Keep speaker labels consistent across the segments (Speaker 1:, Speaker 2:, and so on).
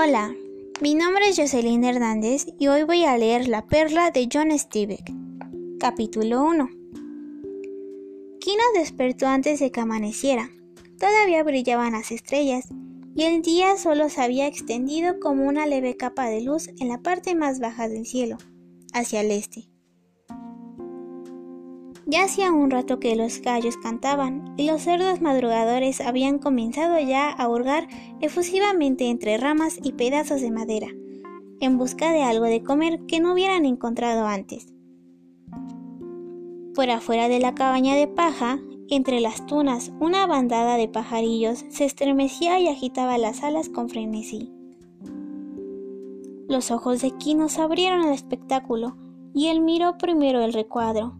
Speaker 1: Hola, mi nombre es Jocelyn Hernández y hoy voy a leer La perla de John Steinbeck, capítulo 1. Kino despertó antes de que amaneciera. Todavía brillaban las estrellas y el día solo se había extendido como una leve capa de luz en la parte más baja del cielo, hacia el este. Ya hacía un rato que los gallos cantaban y los cerdos madrugadores habían comenzado ya a hurgar efusivamente entre ramas y pedazos de madera, en busca de algo de comer que no hubieran encontrado antes. Por afuera de la cabaña de paja, entre las tunas, una bandada de pajarillos se estremecía y agitaba las alas con frenesí. Los ojos de Kino se abrieron al espectáculo y él miró primero el recuadro,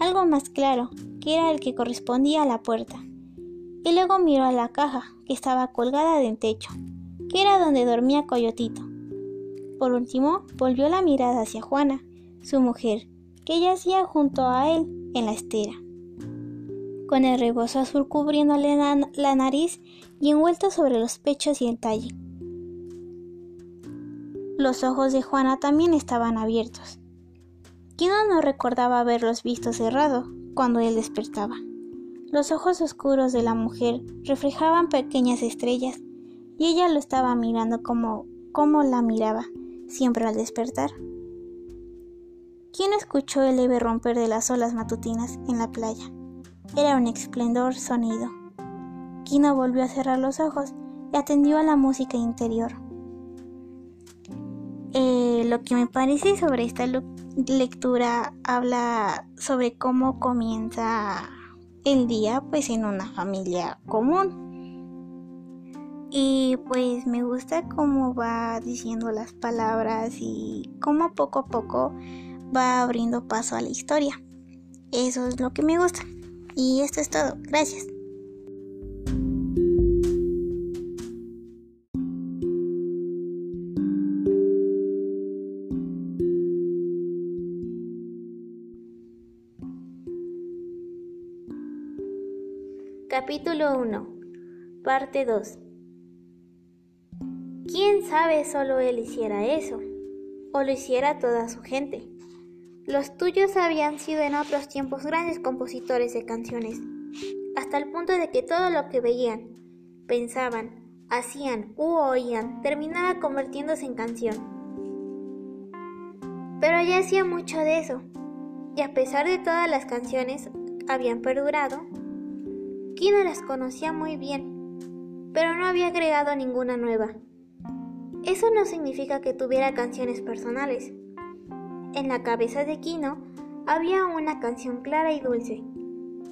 Speaker 1: algo más claro, que era el que correspondía a la puerta. Y luego miró a la caja, que estaba colgada del techo, que era donde dormía Coyotito. Por último, volvió la mirada hacia Juana, su mujer, que yacía junto a él en la estera, con el rebozo azul cubriéndole la nariz y envuelto sobre los pechos y el talle. Los ojos de Juana también estaban abiertos, Kino no recordaba haberlos visto cerrado cuando él despertaba. Los ojos oscuros de la mujer reflejaban pequeñas estrellas y ella lo estaba mirando como, como la miraba siempre al despertar. ¿Quién escuchó el leve romper de las olas matutinas en la playa? Era un esplendor sonido. Kino volvió a cerrar los ojos y atendió a la música interior. Eh, lo que me parece sobre esta lectura habla sobre cómo comienza el día pues en una familia común. Y pues me gusta cómo va diciendo las palabras y cómo poco a poco va abriendo paso a la historia. Eso es lo que me gusta. Y esto es todo. Gracias.
Speaker 2: Capítulo 1 Parte 2 ¿Quién sabe solo él hiciera eso? ¿O lo hiciera toda su gente? Los tuyos habían sido en otros tiempos grandes compositores de canciones, hasta el punto de que todo lo que veían, pensaban, hacían u oían terminaba convirtiéndose en canción. Pero ya hacía mucho de eso, y a pesar de todas las canciones habían perdurado, Kino las conocía muy bien, pero no había agregado ninguna nueva. Eso no significa que tuviera canciones personales. En la cabeza de Kino había una canción clara y dulce,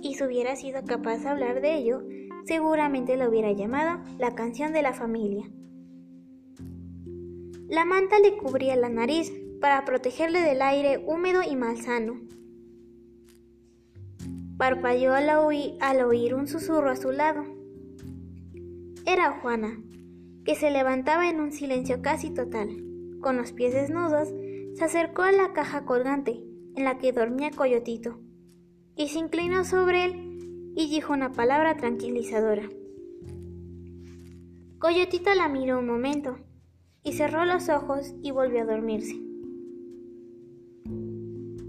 Speaker 2: y si hubiera sido capaz de hablar de ello, seguramente lo hubiera llamado la canción de la familia. La manta le cubría la nariz para protegerle del aire húmedo y malsano. Parpadeó al, al oír un susurro a su lado. Era Juana, que se levantaba en un silencio casi total. Con los pies desnudos, se acercó a la caja colgante en la que dormía Coyotito y se inclinó sobre él y dijo una palabra tranquilizadora. Coyotito la miró un momento y cerró los ojos y volvió a dormirse.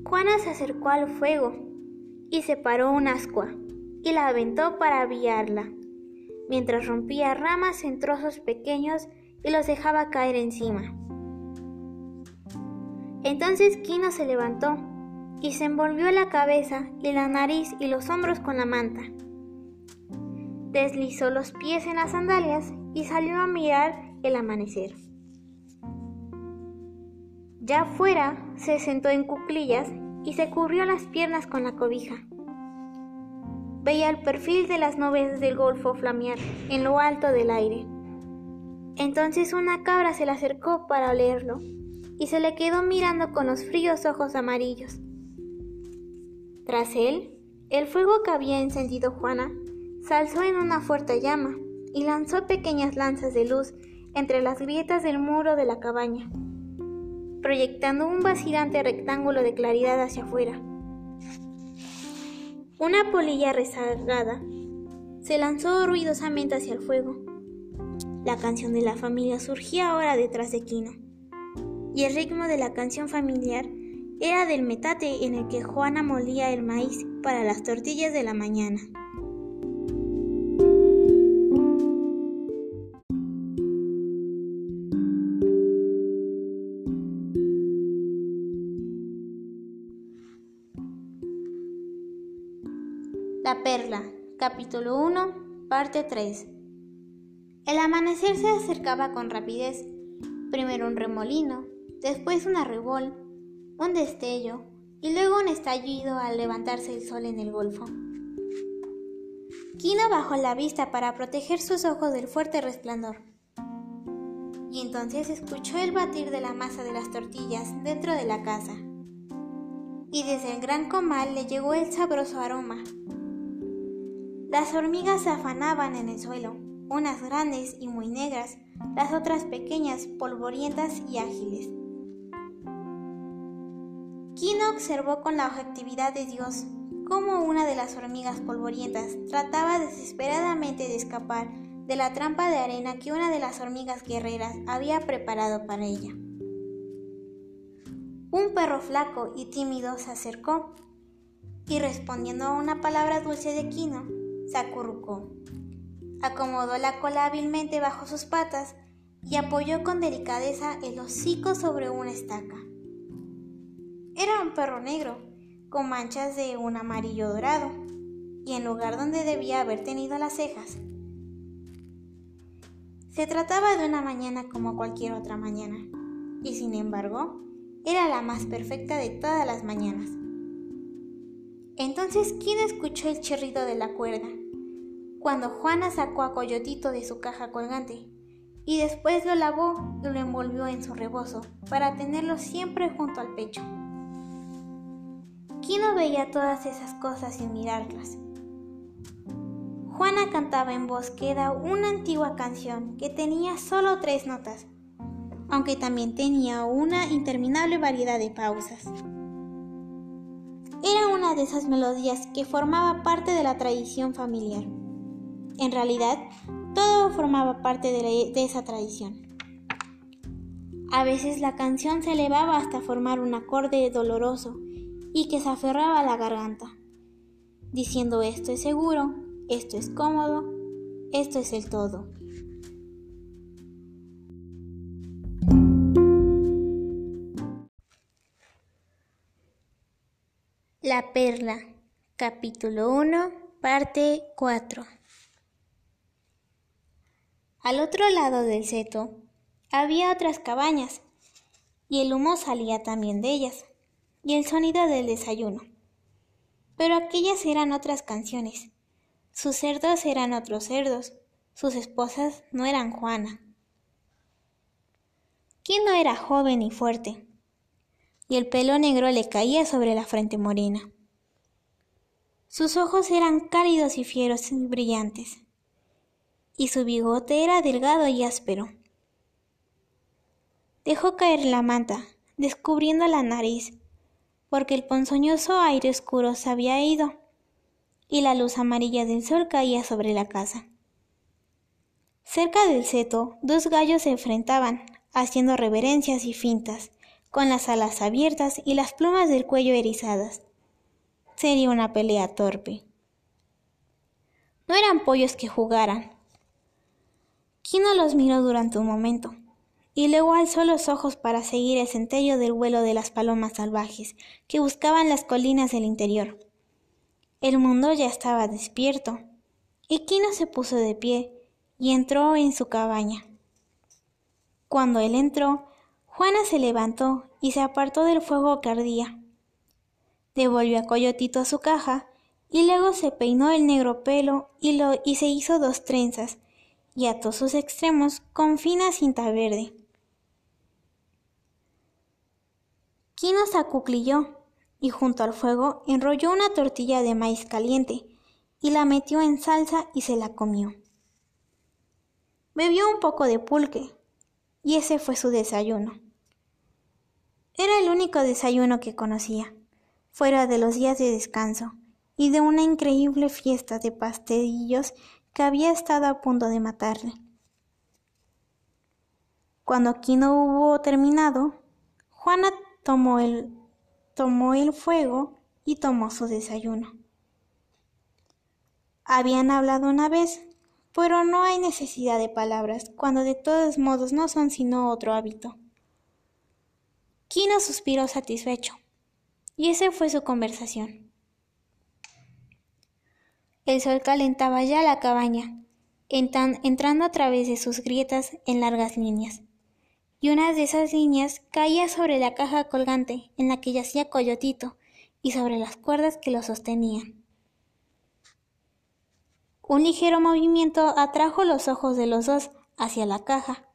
Speaker 2: Juana se acercó al fuego y separó un ascua y la aventó para aviarla, mientras rompía ramas en trozos pequeños y los dejaba caer encima. Entonces Kino se levantó y se envolvió la cabeza y la nariz y los hombros con la manta. Deslizó los pies en las sandalias y salió a mirar el amanecer. Ya fuera, se sentó en cuclillas y se cubrió las piernas con la cobija. Veía el perfil de las nubes del golfo flamear en lo alto del aire. Entonces una cabra se le acercó para olerlo y se le quedó mirando con los fríos ojos amarillos. Tras él, el fuego que había encendido Juana se alzó en una fuerte llama y lanzó pequeñas lanzas de luz entre las grietas del muro de la cabaña proyectando un vacilante rectángulo de claridad hacia afuera. Una polilla rezagada se lanzó ruidosamente hacia el fuego. La canción de la familia surgía ahora detrás de Quino. Y el ritmo de la canción familiar era del metate en el que Juana molía el maíz para las tortillas de la mañana.
Speaker 1: Capítulo 1, parte 3. El amanecer se acercaba con rapidez, primero un remolino, después un arrebol, un destello y luego un estallido al levantarse el sol en el golfo. Kino bajó la vista para proteger sus ojos del fuerte resplandor. Y entonces escuchó el batir de la masa de las tortillas dentro de la casa. Y desde el gran comal le llegó el sabroso aroma, las hormigas se afanaban en el suelo, unas grandes y muy negras, las otras pequeñas, polvorientas y ágiles. Kino observó con la objetividad de Dios cómo una de las hormigas polvorientas trataba desesperadamente de escapar de la trampa de arena que una de las hormigas guerreras había preparado para ella. Un perro flaco y tímido se acercó y respondiendo a una palabra dulce de Kino, se acurrucó. Acomodó la cola hábilmente bajo sus patas y apoyó con delicadeza el hocico sobre una estaca. Era un perro negro, con manchas de un amarillo dorado, y en lugar donde debía haber tenido las cejas. Se trataba de una mañana como cualquier otra mañana, y sin embargo, era la más perfecta de todas las mañanas. Entonces, ¿quién escuchó el chirrido de la cuerda? Cuando Juana sacó a Coyotito de su caja colgante y después lo lavó y lo envolvió en su rebozo para tenerlo siempre junto al pecho. no veía todas esas cosas sin mirarlas. Juana cantaba en voz queda una antigua canción que tenía solo tres notas, aunque también tenía una interminable variedad de pausas. Era una de esas melodías que formaba parte de la tradición familiar. En realidad, todo formaba parte de, esa tradición. A veces la canción se elevaba hasta formar un acorde doloroso y que se aferraba a la garganta, diciendo esto es seguro, esto es cómodo, esto es el todo. La Perla, capítulo 1, parte 4. Al otro lado del seto había otras cabañas, y el humo salía también de ellas, y el sonido del desayuno. Pero aquellas eran otras canciones. Sus cerdos eran otros cerdos, sus esposas no eran Juana. ¿Quién no era joven y fuerte? Y el pelo negro le caía sobre la frente morena. Sus ojos eran cálidos y fieros y brillantes, y su bigote era delgado y áspero. Dejó caer la manta, descubriendo la nariz, porque el ponzoñoso aire oscuro se había ido, y la luz amarilla del sol caía sobre la casa. Cerca del seto, dos gallos se enfrentaban, haciendo reverencias y fintas, con las alas abiertas y las plumas del cuello erizadas. Sería una pelea torpe. No eran pollos que jugaran. Kino los miró durante un momento, y luego alzó los ojos para seguir el centello del vuelo de las palomas salvajes que buscaban las colinas del interior. El mundo ya estaba despierto, y Kino se puso de pie y entró en su cabaña. Cuando él entró, Juana se levantó y se apartó del fuego que ardía. Devolvió a Coyotito a su caja y luego se peinó el negro pelo y, lo, y se hizo dos trenzas y ató sus extremos con fina cinta verde. Kino se y junto al fuego enrolló una tortilla de maíz caliente y la metió en salsa y se la comió. Bebió un poco de pulque y ese fue su desayuno. Era el único desayuno que conocía, fuera de los días de descanso y de una increíble fiesta de pastelillos que había estado a punto de matarle. Cuando Quino hubo terminado, Juana tomó el, tomó el fuego y tomó su desayuno. Habían hablado una vez, pero no hay necesidad de palabras, cuando de todos modos no son sino otro hábito. Quino suspiró satisfecho, y esa fue su conversación. El sol calentaba ya la cabaña, entrando a través de sus grietas en largas líneas y una de esas líneas caía sobre la caja colgante en la que yacía Coyotito y sobre las cuerdas que lo sostenían. Un ligero movimiento atrajo los ojos de los dos hacia la caja.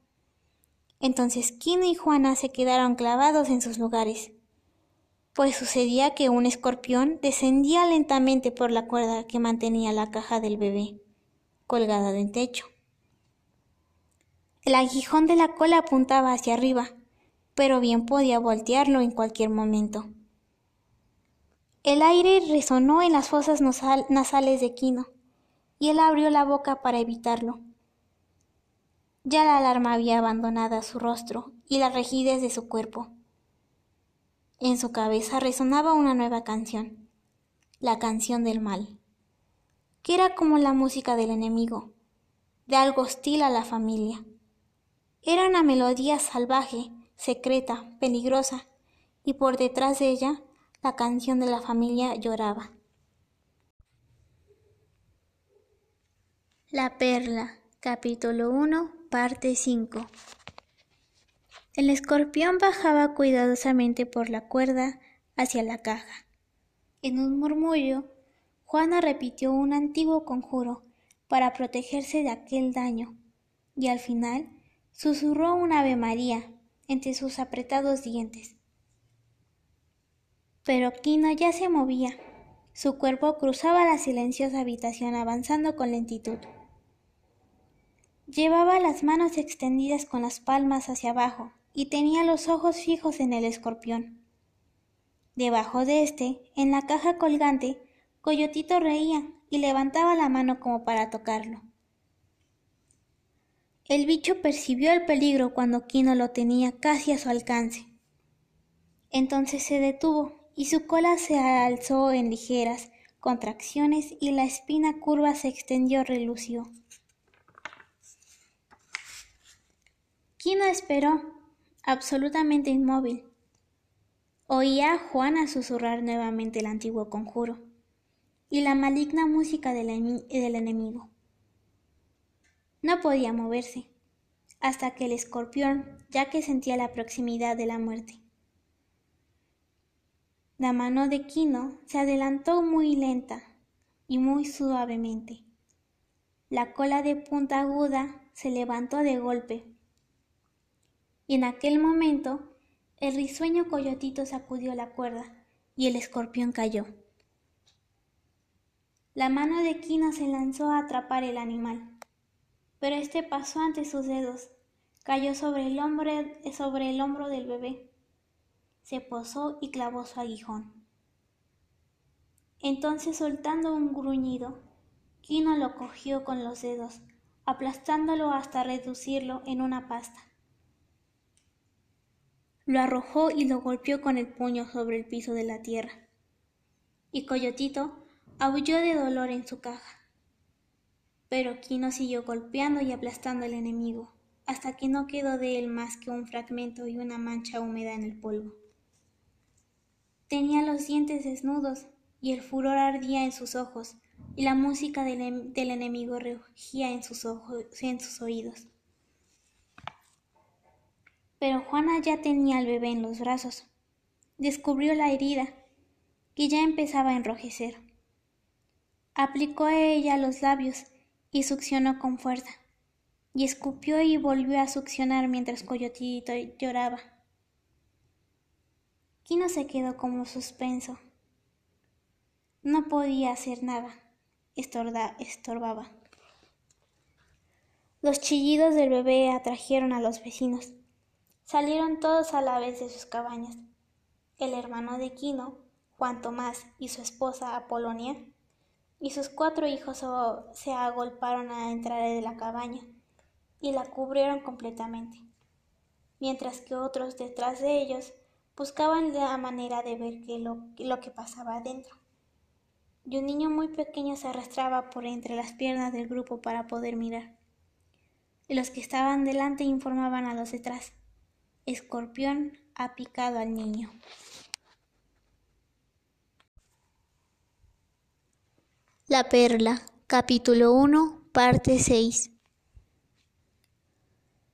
Speaker 1: Entonces Quino y Juana se quedaron clavados en sus lugares, pues sucedía que un escorpión descendía lentamente por la cuerda que mantenía la caja del bebé, colgada del techo. El aguijón de la cola apuntaba hacia arriba, pero bien podía voltearlo en cualquier momento. El aire resonó en las fosas nasales de Quino, y él abrió la boca para evitarlo. Ya la alarma había abandonado su rostro y la rigidez de su cuerpo. En su cabeza resonaba una nueva canción, la canción del mal, que era como la música del enemigo, de algo hostil a la familia. Era una melodía salvaje, secreta, peligrosa, y por detrás de ella la canción de la familia lloraba. La Perla, capítulo 1, parte 5. El escorpión bajaba cuidadosamente por la cuerda hacia la caja. En un murmullo, Juana repitió un antiguo conjuro para protegerse de aquel daño, y al final susurró un Ave María entre sus apretados dientes. Pero Quino ya se movía. Su cuerpo cruzaba la silenciosa habitación avanzando con lentitud. Llevaba las manos extendidas con las palmas hacia abajo y tenía los ojos fijos en el escorpión. Debajo de éste, en la caja colgante, Coyotito reía y levantaba la mano como para tocarlo. El bicho percibió el peligro cuando Quino lo tenía casi a su alcance. Entonces se detuvo y su cola se alzó en ligeras contracciones y la espina curva se extendió relució. Quino esperó, absolutamente inmóvil. Oía a Juana susurrar nuevamente el antiguo conjuro y la maligna música del enemigo. No podía moverse, hasta que el escorpión, ya que sentía la proximidad de la muerte. La mano de Quino se adelantó muy lenta y muy suavemente. La cola de punta aguda se levantó de golpe. Y en aquel momento el risueño coyotito sacudió la cuerda y el escorpión cayó. La mano de Quino se lanzó a atrapar el animal pero este pasó ante sus dedos, cayó sobre el hombro, sobre el hombro del bebé, se posó y clavó su aguijón. Entonces soltando un gruñido, Quino lo cogió con los dedos, aplastándolo hasta reducirlo en una pasta. Lo arrojó y lo golpeó con el puño sobre el piso de la tierra. Y Coyotito aulló de dolor en su caja. Pero Quino siguió golpeando y aplastando al enemigo, hasta que no quedó de él más que un fragmento y una mancha húmeda en el polvo. Tenía los dientes desnudos y el furor ardía en sus ojos, y la música del, enemigo rugía en sus oídos. Pero Juana ya tenía al bebé en los brazos. Descubrió la herida, que ya empezaba a enrojecer. Aplicó a ella los labios y succionó con fuerza, y escupió y volvió a succionar mientras Coyotito lloraba. Quino se quedó como suspenso. No podía hacer nada. Estorbaba. Los chillidos del bebé atrajeron a los vecinos. Salieron todos a la vez de sus cabañas. El hermano de Quino, Juan Tomás, y su esposa Apolonia y sus cuatro hijos se agolparon a entrar de la cabaña y la cubrieron completamente. mientras que otros detrás de ellos buscaban la manera de ver lo, lo que pasaba adentro. Y un niño muy pequeño se arrastraba por entre las piernas del grupo para poder mirar. Y los que estaban delante informaban a los detrás. Escorpión ha picado al niño.
Speaker 2: La Perla, capítulo 1, parte 6.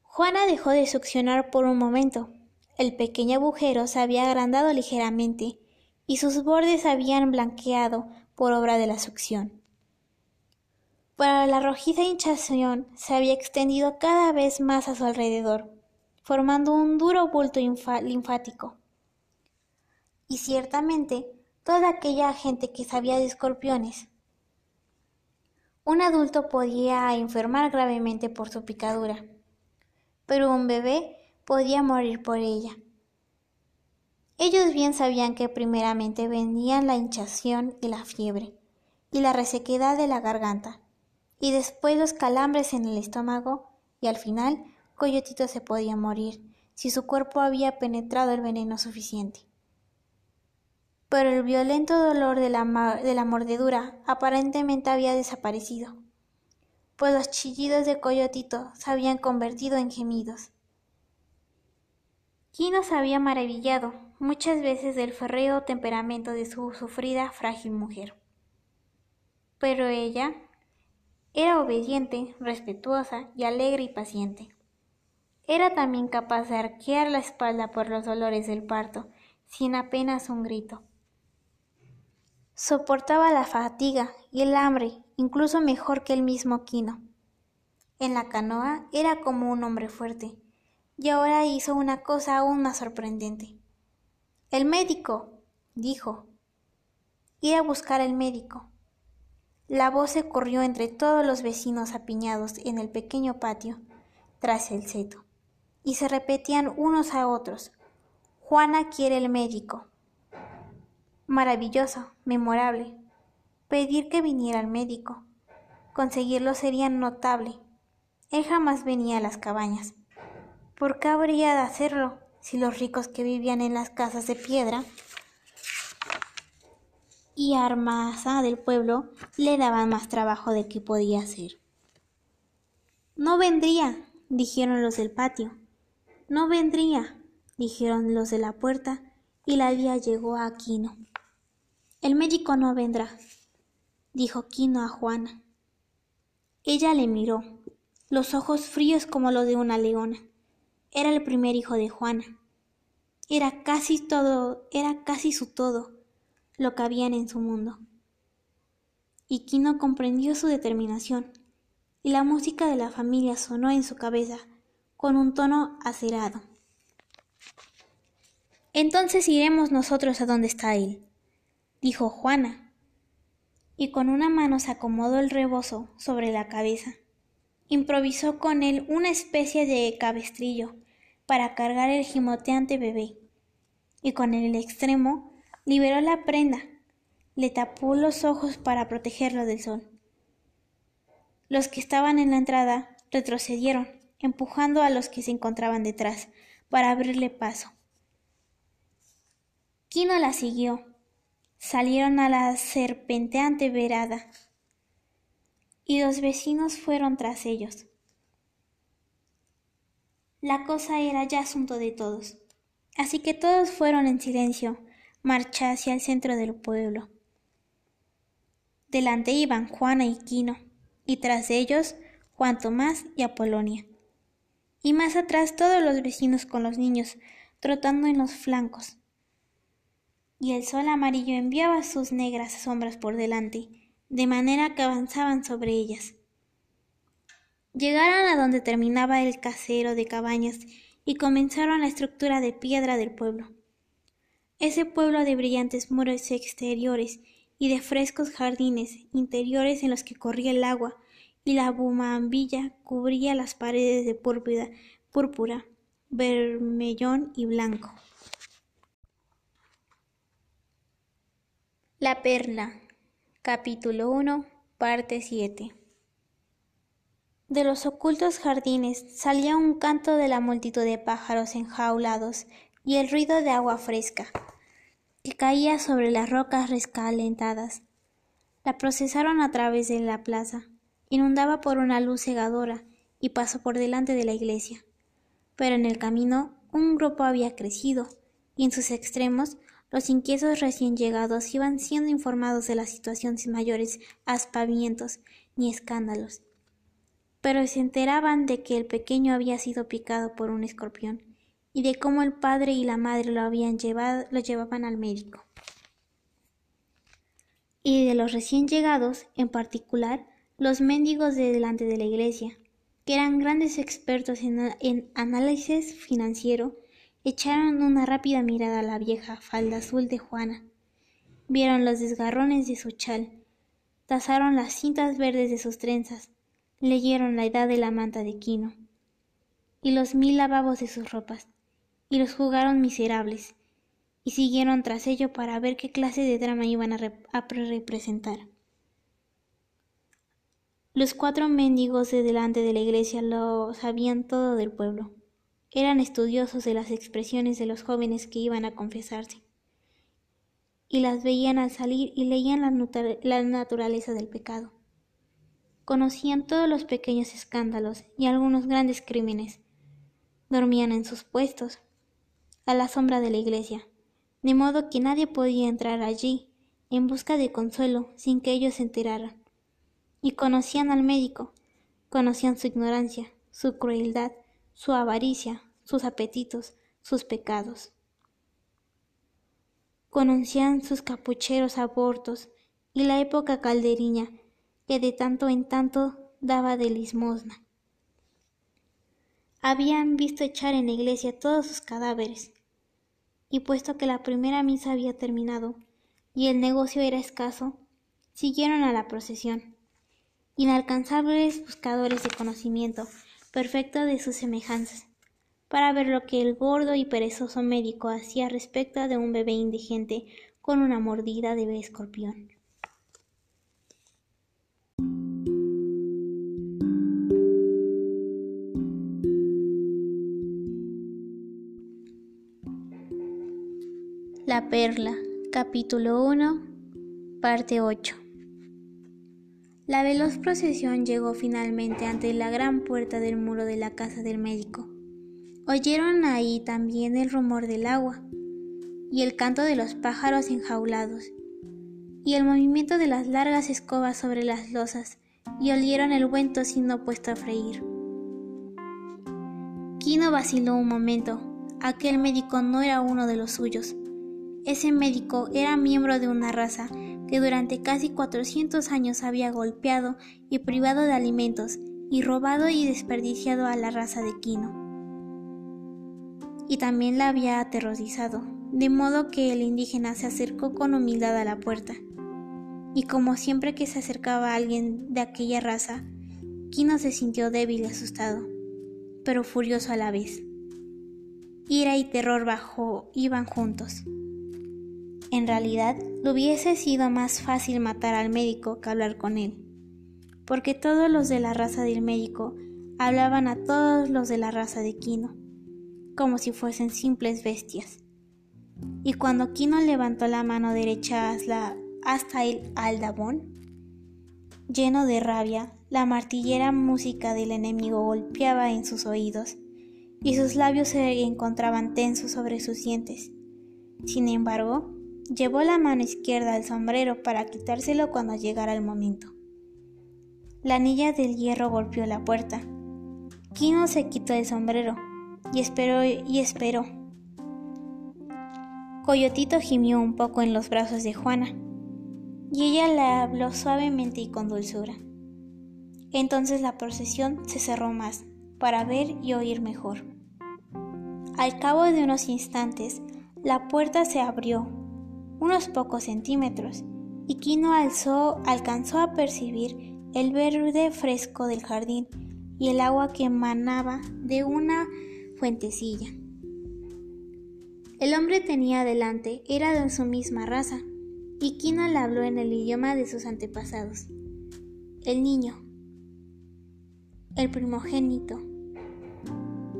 Speaker 1: Juana dejó de succionar por un momento. El pequeño agujero se había agrandado ligeramente y sus bordes habían blanqueado por obra de la succión. Pero la rojiza hinchación se había extendido cada vez más a su alrededor, formando un duro bulto linfático. Y ciertamente, toda aquella gente que sabía de escorpiones, un adulto podía enfermar gravemente por su picadura, pero un bebé podía morir por ella. Ellos bien sabían que primeramente venían la hinchación y la fiebre, y la resequedad de la garganta, y después los calambres en el estómago, y al final Coyotito se podía morir si su cuerpo había penetrado el veneno suficiente pero el violento dolor de la, de la mordedura aparentemente había desaparecido, pues los chillidos de Coyotito se habían convertido en gemidos. Kino se había maravillado muchas veces del férreo temperamento de su sufrida, frágil mujer. Pero ella era obediente, respetuosa y alegre y paciente. Era también capaz de arquear la espalda por los dolores del parto, sin apenas un grito. Soportaba la fatiga y el hambre incluso mejor que el mismo Quino. En la canoa era como un hombre fuerte, y ahora hizo una cosa aún más sorprendente. El médico, dijo. Ir a buscar al médico. La voz se corrió entre todos los vecinos apiñados en el pequeño patio, tras el seto, y se repetían unos a otros. Juana quiere el médico. Maravilloso, memorable. Pedir que viniera el médico. Conseguirlo sería notable. Él jamás venía a las cabañas. ¿Por qué habría de hacerlo si los ricos que vivían en las casas de piedra y armasa del pueblo le daban más trabajo de que podía hacer? No vendría, dijeron los del patio. No vendría, dijeron los de la puerta, y la día llegó a Aquino. El médico no vendrá, dijo Quino a Juana. Ella le miró, los ojos fríos como los de una leona. Era el primer hijo de Juana. Era casi todo, era casi su todo, lo que habían en su mundo. Y Quino comprendió su determinación, y la música de la familia sonó en su cabeza con un tono acerado. Entonces iremos nosotros a donde está él dijo Juana, y con una mano se acomodó el rebozo sobre la cabeza. Improvisó con él una especie de cabestrillo para cargar el gimoteante bebé, y con el extremo liberó la prenda, le tapó los ojos para protegerlo del sol. Los que estaban en la entrada retrocedieron, empujando a los que se encontraban detrás, para abrirle paso. Quino la siguió, salieron a la serpenteante verada y los vecinos fueron tras ellos. La cosa era ya asunto de todos, así que todos fueron en silencio marcha hacia el centro del pueblo. Delante iban Juana y Quino, y tras ellos Juan Tomás y Apolonia. Y más atrás todos los vecinos con los niños, trotando en los flancos y el sol amarillo enviaba sus negras sombras por delante, de manera que avanzaban sobre ellas. Llegaron a donde terminaba el casero de cabañas y comenzaron la estructura de piedra del pueblo. Ese pueblo de brillantes muros exteriores y de frescos jardines interiores en los que corría el agua y la bumambilla cubría las paredes de púrpura, púrpura, vermellón y blanco. La Perla, capítulo 1, parte 7. De los ocultos jardines salía un canto de la multitud de pájaros enjaulados y el ruido de agua fresca que caía sobre las rocas rescalentadas. La procesaron a través de la plaza, inundaba por una luz cegadora y pasó por delante de la iglesia. Pero en el camino un grupo había crecido, y en sus extremos los inquietos recién llegados iban siendo informados de la situación sin mayores aspavientos ni escándalos pero se enteraban de que el pequeño había sido picado por un escorpión y de cómo el padre y la madre lo habían llevado, lo llevaban al médico. Y de los recién llegados, en particular, los mendigos de delante de la iglesia, que eran grandes expertos en, análisis financiero, echaron una rápida mirada a la vieja falda azul de Juana. Vieron los desgarrones de su chal, tasaron las cintas verdes de sus trenzas, leyeron la edad de la manta de Quino y los mil lavabos de sus ropas, y los jugaron miserables, y siguieron tras ello para ver qué clase de drama iban a, representar. Los cuatro mendigos de delante de la iglesia lo sabían todo del pueblo. Eran estudiosos de las expresiones de los jóvenes que iban a confesarse, y las veían al salir y leían la naturaleza del pecado conocían todos los pequeños escándalos y algunos grandes crímenes. Dormían en sus puestos, a la sombra de la iglesia, de modo que nadie podía entrar allí en busca de consuelo sin que ellos se enteraran. Y conocían al médico, conocían su ignorancia, su crueldad, su avaricia, sus apetitos, sus pecados. Conocían sus capucheros abortos y la época calderiña que de tanto en tanto daba de limosna. Habían visto echar en la iglesia todos sus cadáveres, y puesto que la primera misa había terminado y el negocio era escaso, siguieron a la procesión, inalcanzables buscadores de conocimiento perfecto de sus semejanzas, para ver lo que el gordo y perezoso médico hacía respecto de un bebé indigente con una mordida de escorpión. La Perla, capítulo 1, parte 8. La veloz procesión llegó finalmente ante la gran puerta del muro de la casa del médico. Oyeron ahí también el rumor del agua y el canto de los pájaros enjaulados y el movimiento de las largas escobas sobre las losas y olieron el buen tocino puesto a freír. Quino vaciló un momento. Aquel médico no era uno de los suyos. Ese médico era miembro de una raza que durante casi 400 años había golpeado y privado de alimentos y robado y desperdiciado a la raza de Quino. Y también la había aterrorizado, de modo que el indígena se acercó con humildad a la puerta. Y como siempre que se acercaba alguien de aquella raza, Quino se sintió débil y asustado, pero furioso a la vez. Ira y terror bajo iban juntos. En realidad, le hubiese sido más fácil matar al médico que hablar con él, porque todos los de la raza del médico hablaban a todos los de la raza de Quino, como si fuesen simples bestias. Y cuando Quino levantó la mano derecha hasta el aldabón, lleno de rabia, la martillera música del enemigo golpeaba en sus oídos, y sus labios se encontraban tensos sobre sus dientes. Sin embargo, Llevó la mano izquierda al sombrero para quitárselo cuando llegara el momento. La anilla del hierro golpeó la puerta. Kino se quitó el sombrero y esperó y esperó. Coyotito gimió un poco en los brazos de Juana y ella le habló suavemente y con dulzura. Entonces la procesión se cerró más para ver y oír mejor. Al cabo de unos instantes, la puerta se abrió unos pocos centímetros, y Kino alzó, alcanzó a percibir el verde fresco del jardín y el agua que emanaba de una fuentecilla. El hombre tenía delante era de su misma raza, y Kino le habló en el idioma de sus antepasados. El niño.
Speaker 2: el primogénito,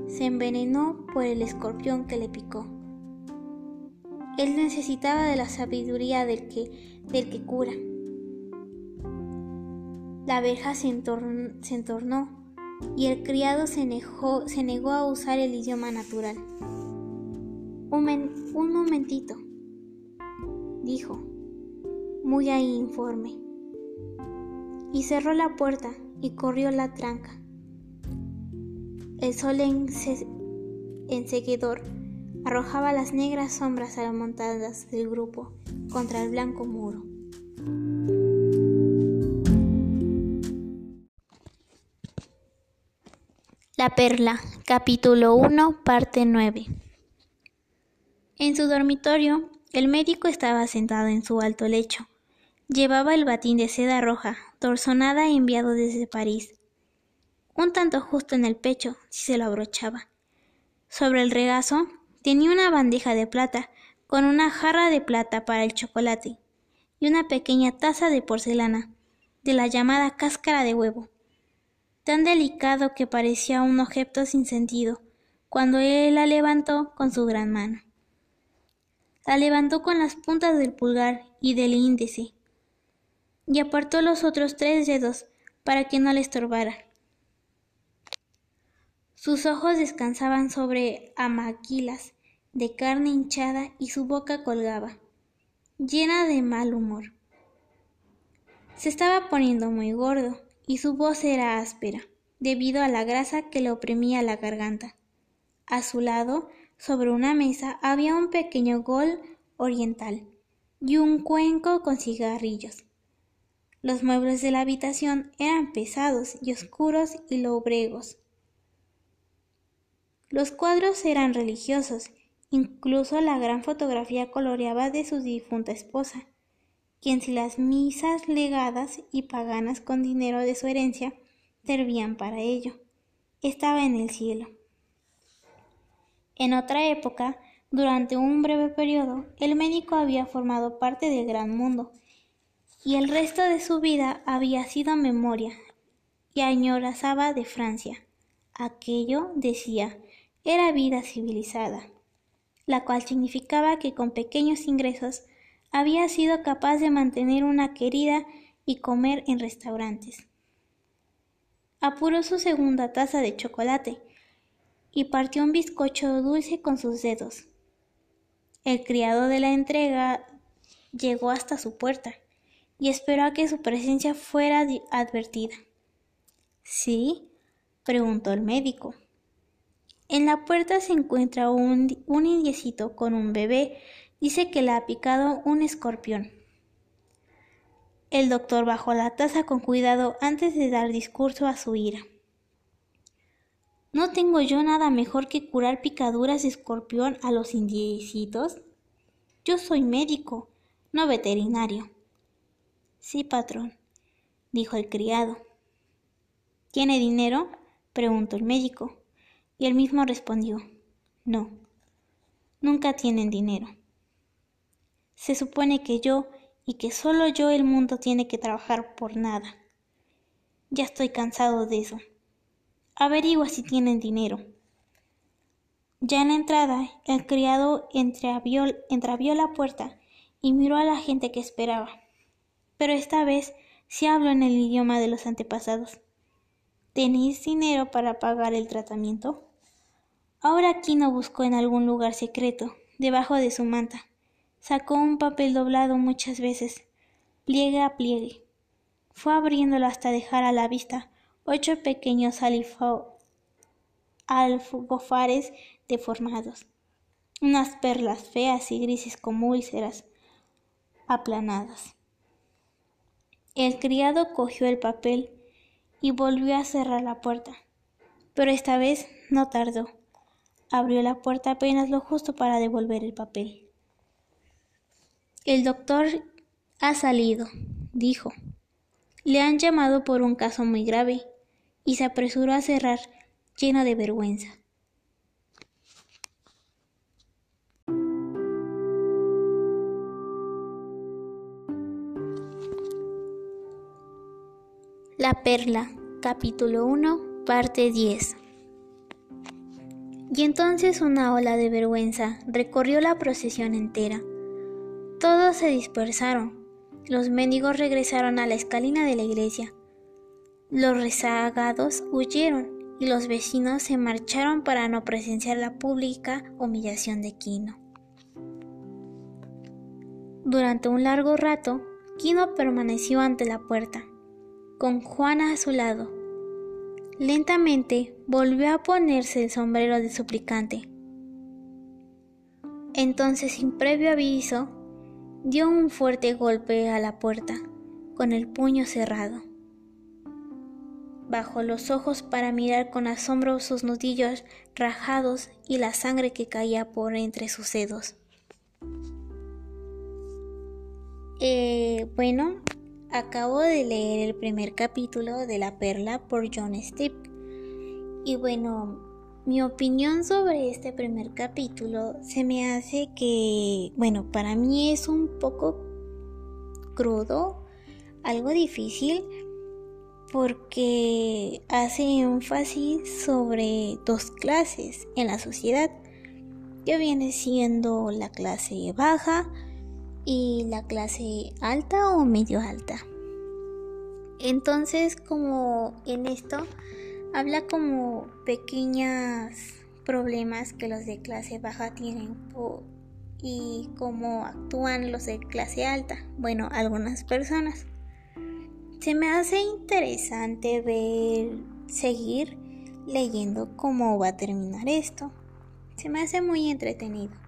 Speaker 2: se envenenó por el escorpión que le picó. Él necesitaba de la sabiduría del que, del que cura. La verja se, entornó y el criado se, negó a usar el idioma natural. Un, un momentito, dijo, muy ahí informe, y cerró la puerta y corrió la tranca. El sol enseguidor arrojaba las negras sombras a las montadas del grupo contra el blanco muro.
Speaker 1: La Perla, capítulo 1, parte 9. En su dormitorio, el médico estaba sentado en su alto lecho. Llevaba el batín de seda roja, torsonada enviado desde París, un tanto justo en el pecho si se lo abrochaba. Sobre el regazo tenía una bandeja de plata con una jarra de plata para el chocolate y una pequeña taza de porcelana de la llamada cáscara de huevo, tan delicado que parecía un objeto sin sentido cuando él la levantó con su gran mano. La levantó con las puntas del pulgar y del índice y apartó los otros tres dedos para que no le estorbara. Sus ojos descansaban sobre amaquilas de carne hinchada y su boca colgaba, llena de mal humor. Se estaba poniendo muy gordo y su voz era áspera, debido a la grasa que le oprimía la garganta. A su lado, sobre una mesa, había un pequeño gol oriental y un cuenco con cigarrillos. Los muebles de la habitación eran pesados y oscuros y lobregos. Los cuadros eran religiosos, incluso la gran fotografía coloreaba de su difunta esposa, quien si las misas legadas y paganas con dinero de su herencia servían para ello, estaba en el cielo. En otra época, durante un breve periodo, el médico había formado parte del gran mundo, y el resto de su vida había sido memoria, y añorazaba de Francia. Aquello, decía, era vida civilizada, la cual significaba que con pequeños ingresos había sido capaz de mantener una querida y comer en restaurantes. Apuró su segunda taza de chocolate y partió un bizcocho dulce con sus dedos. El criado de la entrega llegó hasta su puerta y esperó a que su presencia fuera advertida. ¿Sí? preguntó el médico. En la puerta se encuentra un, un indiecito con un bebé. Dice que le ha picado un escorpión. El doctor bajó la taza con cuidado antes de dar discurso a su ira. ¿No tengo yo nada mejor que curar picaduras de escorpión a los indiecitos? Yo soy médico, no veterinario. Sí, patrón, dijo el criado. ¿Tiene dinero? preguntó el médico. Y él mismo respondió, no, nunca tienen dinero. Se supone que yo y que solo yo el mundo tiene que trabajar por nada. Ya estoy cansado de eso. Averigua si tienen dinero. Ya en la entrada, el criado entreabrió, la puerta y miró a la gente que esperaba. Pero esta vez sí habló en el idioma de los antepasados. ¿Tenéis dinero para pagar el tratamiento? Ahora Kino buscó en algún lugar secreto, debajo de su manta. Sacó un papel doblado muchas veces, pliegue a pliegue. Fue abriéndolo hasta dejar a la vista ocho pequeños algofares deformados, unas perlas feas y grises como úlceras aplanadas. El criado cogió el papel y volvió a cerrar la puerta, pero esta vez no tardó. Abrió la puerta apenas lo justo para devolver el papel. El doctor ha salido, dijo. Le han llamado por un caso muy grave y se apresuró a cerrar lleno de vergüenza. La Perla, capítulo 1, Parte 10 Y entonces una ola de vergüenza recorrió la procesión entera. Todos se dispersaron. Los mendigos regresaron a la escalina de la iglesia. Los rezagados huyeron y los vecinos se marcharon para no presenciar la pública humillación de Quino. Durante un largo rato, Quino permaneció ante la puerta, con Juana a su lado. Lentamente volvió a ponerse el sombrero de suplicante. Entonces, sin previo aviso, dio un fuerte golpe a la puerta, con el puño cerrado. Bajó los ojos para mirar con asombro sus nudillos rajados y la sangre que caía por entre sus dedos. Eh, bueno, acabo de leer el primer capítulo de La Perla por John Stipp. Y bueno, mi opinión sobre este primer capítulo se me hace que, bueno, para mí es un poco crudo, algo difícil, porque hace énfasis sobre dos clases en la sociedad, que viene siendo la clase baja, y la clase alta o medio alta. Entonces, como en esto, habla como pequeños problemas que los de clase baja tienen y cómo actúan los de clase alta. Bueno, algunas personas. Se me hace interesante ver, seguir leyendo cómo va a terminar esto. Se me hace muy entretenido.